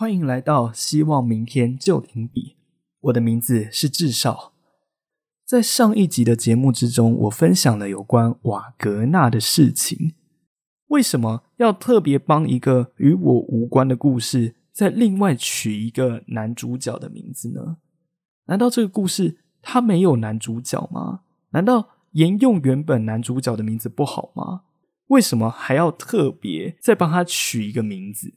欢迎来到希望明天就停笔。我的名字是智少。在上一集的节目之中，我分享了有关瓦格纳的事情。为什么要特别帮一个与我无关的故事，再另外取一个男主角的名字呢？难道这个故事它没有男主角吗？难道沿用原本男主角的名字不好吗？为什么还要特别再帮他取一个名字？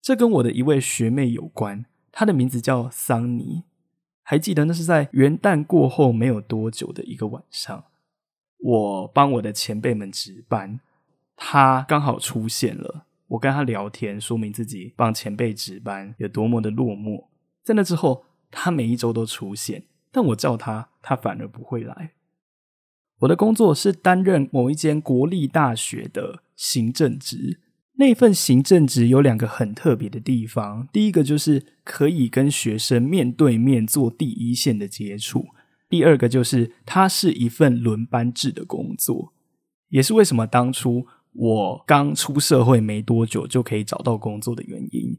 这跟我的一位学妹有关，她的名字叫桑尼。还记得那是在元旦过后没有多久的一个晚上，我帮我的前辈们值班，他刚好出现了。我跟他聊天，说明自己帮前辈值班有多么的落寞。在那之后，他每一周都出现，但我叫他，他反而不会来。我的工作是担任某一间国立大学的行政职。那份行政职有两个很特别的地方，第一个就是可以跟学生面对面做第一线的接触，第二个就是它是一份轮班制的工作，也是为什么当初我刚出社会没多久就可以找到工作的原因，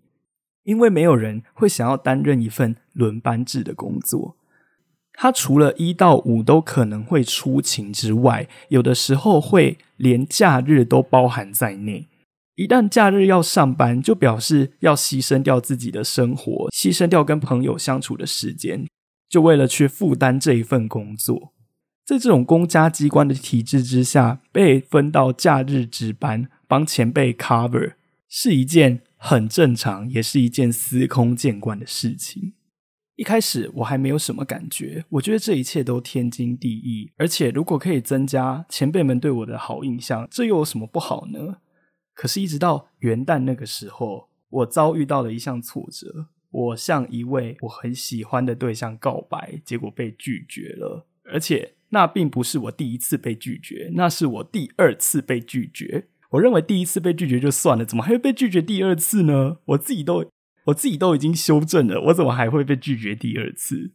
因为没有人会想要担任一份轮班制的工作，它除了一到五都可能会出勤之外，有的时候会连假日都包含在内。一旦假日要上班，就表示要牺牲掉自己的生活，牺牲掉跟朋友相处的时间，就为了去负担这一份工作。在这种公家机关的体制之下，被分到假日值班帮前辈 cover，是一件很正常，也是一件司空见惯的事情。一开始我还没有什么感觉，我觉得这一切都天经地义，而且如果可以增加前辈们对我的好印象，这又有什么不好呢？可是，一直到元旦那个时候，我遭遇到了一项挫折。我向一位我很喜欢的对象告白，结果被拒绝了。而且，那并不是我第一次被拒绝，那是我第二次被拒绝。我认为第一次被拒绝就算了，怎么还会被拒绝第二次呢？我自己都我自己都已经修正了，我怎么还会被拒绝第二次？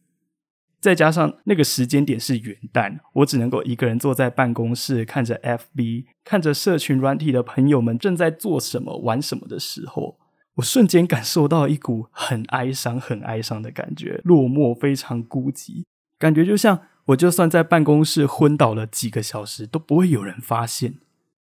再加上那个时间点是元旦，我只能够一个人坐在办公室，看着 FB，看着社群软体的朋友们正在做什么、玩什么的时候，我瞬间感受到一股很哀伤、很哀伤的感觉，落寞，非常孤寂，感觉就像我就算在办公室昏倒了几个小时，都不会有人发现。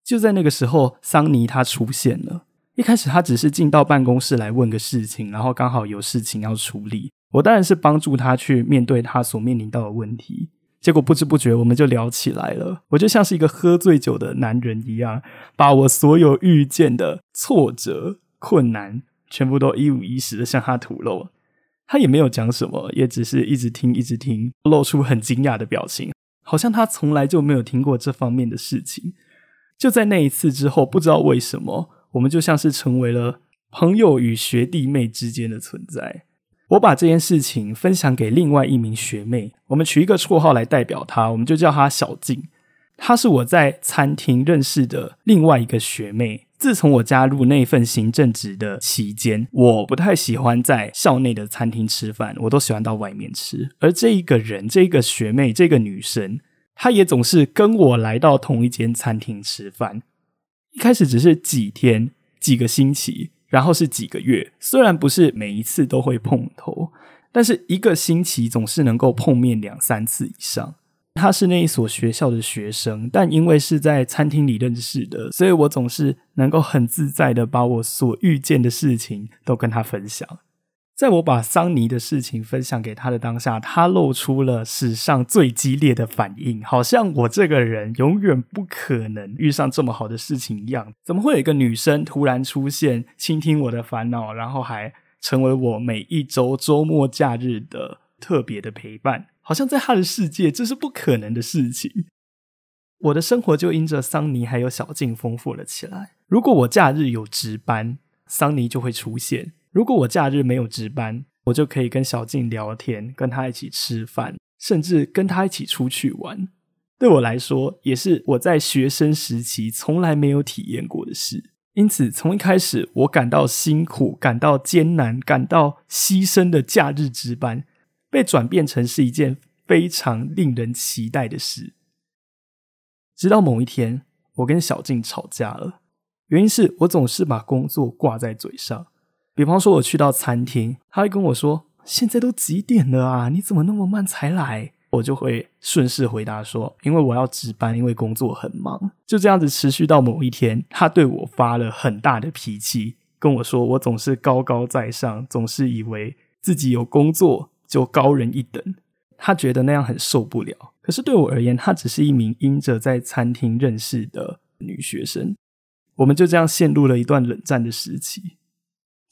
就在那个时候，桑尼他出现了。一开始他只是进到办公室来问个事情，然后刚好有事情要处理。我当然是帮助他去面对他所面临到的问题，结果不知不觉我们就聊起来了。我就像是一个喝醉酒的男人一样，把我所有遇见的挫折、困难，全部都一五一十的向他吐露。他也没有讲什么，也只是一直听，一直听，露出很惊讶的表情，好像他从来就没有听过这方面的事情。就在那一次之后，不知道为什么，我们就像是成为了朋友与学弟妹之间的存在。我把这件事情分享给另外一名学妹，我们取一个绰号来代表她，我们就叫她小静。她是我在餐厅认识的另外一个学妹。自从我加入那份行政职的期间，我不太喜欢在校内的餐厅吃饭，我都喜欢到外面吃。而这一个人，这个学妹，这个女生，她也总是跟我来到同一间餐厅吃饭。一开始只是几天、几个星期。然后是几个月，虽然不是每一次都会碰头，但是一个星期总是能够碰面两三次以上。他是那一所学校的学生，但因为是在餐厅里认识的，所以我总是能够很自在的把我所遇见的事情都跟他分享。在我把桑尼的事情分享给他的当下，他露出了史上最激烈的反应，好像我这个人永远不可能遇上这么好的事情一样。怎么会有一个女生突然出现，倾听我的烦恼，然后还成为我每一周周末假日的特别的陪伴？好像在他的世界，这是不可能的事情。我的生活就因着桑尼还有小静丰富了起来。如果我假日有值班，桑尼就会出现。如果我假日没有值班，我就可以跟小静聊天，跟她一起吃饭，甚至跟她一起出去玩。对我来说，也是我在学生时期从来没有体验过的事。因此，从一开始我感到辛苦、感到艰难、感到牺牲的假日值班，被转变成是一件非常令人期待的事。直到某一天，我跟小静吵架了，原因是我总是把工作挂在嘴上。比方说，我去到餐厅，他会跟我说：“现在都几点了啊？你怎么那么慢才来？”我就会顺势回答说：“因为我要值班，因为工作很忙。”就这样子持续到某一天，他对我发了很大的脾气，跟我说：“我总是高高在上，总是以为自己有工作就高人一等。”他觉得那样很受不了。可是对我而言，她只是一名因着在餐厅认识的女学生。我们就这样陷入了一段冷战的时期。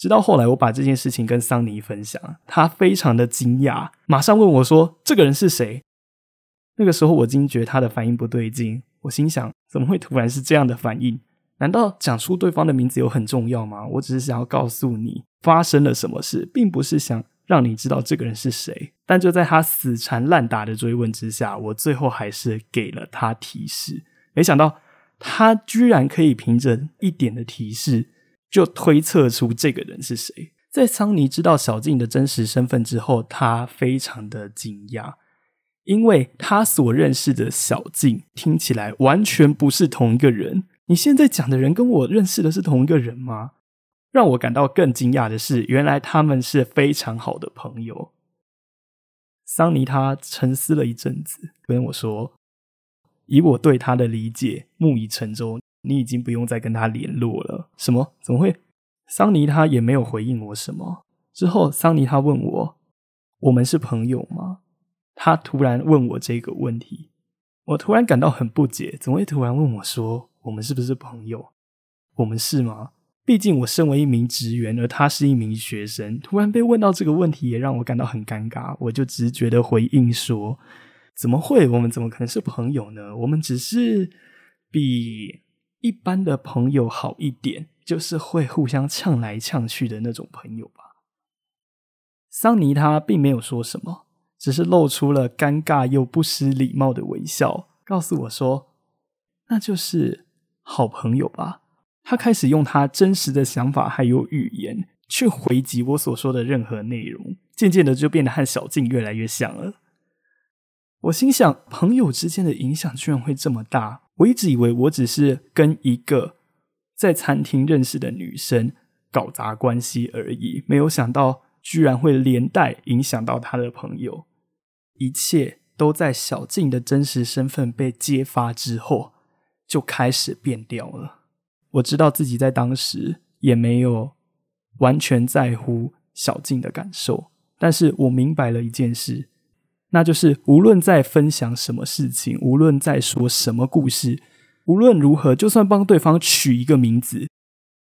直到后来，我把这件事情跟桑尼分享，他非常的惊讶，马上问我说：“这个人是谁？”那个时候，我惊觉他的反应不对劲。我心想：怎么会突然是这样的反应？难道讲出对方的名字有很重要吗？我只是想要告诉你发生了什么事，并不是想让你知道这个人是谁。但就在他死缠烂打的追问之下，我最后还是给了他提示。没想到他居然可以凭着一点的提示。就推测出这个人是谁。在桑尼知道小静的真实身份之后，他非常的惊讶，因为他所认识的小静听起来完全不是同一个人。你现在讲的人跟我认识的是同一个人吗？让我感到更惊讶的是，原来他们是非常好的朋友。桑尼他沉思了一阵子，跟我说：“以我对他的理解，木已成舟。”你已经不用再跟他联络了。什么？怎么会？桑尼他也没有回应我什么。之后，桑尼他问我：“我们是朋友吗？”他突然问我这个问题，我突然感到很不解。怎么会突然问我说：“我们是不是朋友？”我们是吗？毕竟我身为一名职员，而他是一名学生，突然被问到这个问题，也让我感到很尴尬。我就直觉的回应说：“怎么会？我们怎么可能是朋友呢？我们只是比……”一般的朋友好一点，就是会互相呛来呛去的那种朋友吧。桑尼他并没有说什么，只是露出了尴尬又不失礼貌的微笑，告诉我说：“那就是好朋友吧。”他开始用他真实的想法还有语言去回击我所说的任何内容，渐渐的就变得和小静越来越像了。我心想，朋友之间的影响居然会这么大。我一直以为我只是跟一个在餐厅认识的女生搞砸关系而已，没有想到居然会连带影响到他的朋友。一切都在小静的真实身份被揭发之后就开始变掉了。我知道自己在当时也没有完全在乎小静的感受，但是我明白了一件事。那就是无论在分享什么事情，无论在说什么故事，无论如何，就算帮对方取一个名字，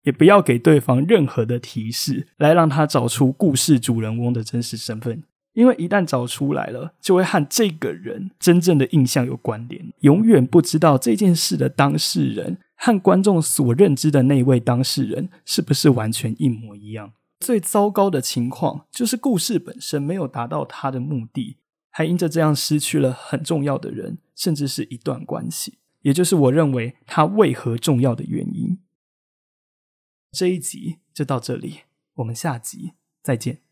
也不要给对方任何的提示，来让他找出故事主人翁的真实身份。因为一旦找出来了，就会和这个人真正的印象有关联。永远不知道这件事的当事人和观众所认知的那位当事人是不是完全一模一样。最糟糕的情况就是故事本身没有达到他的目的。还因着这样失去了很重要的人，甚至是一段关系，也就是我认为他为何重要的原因。这一集就到这里，我们下集再见。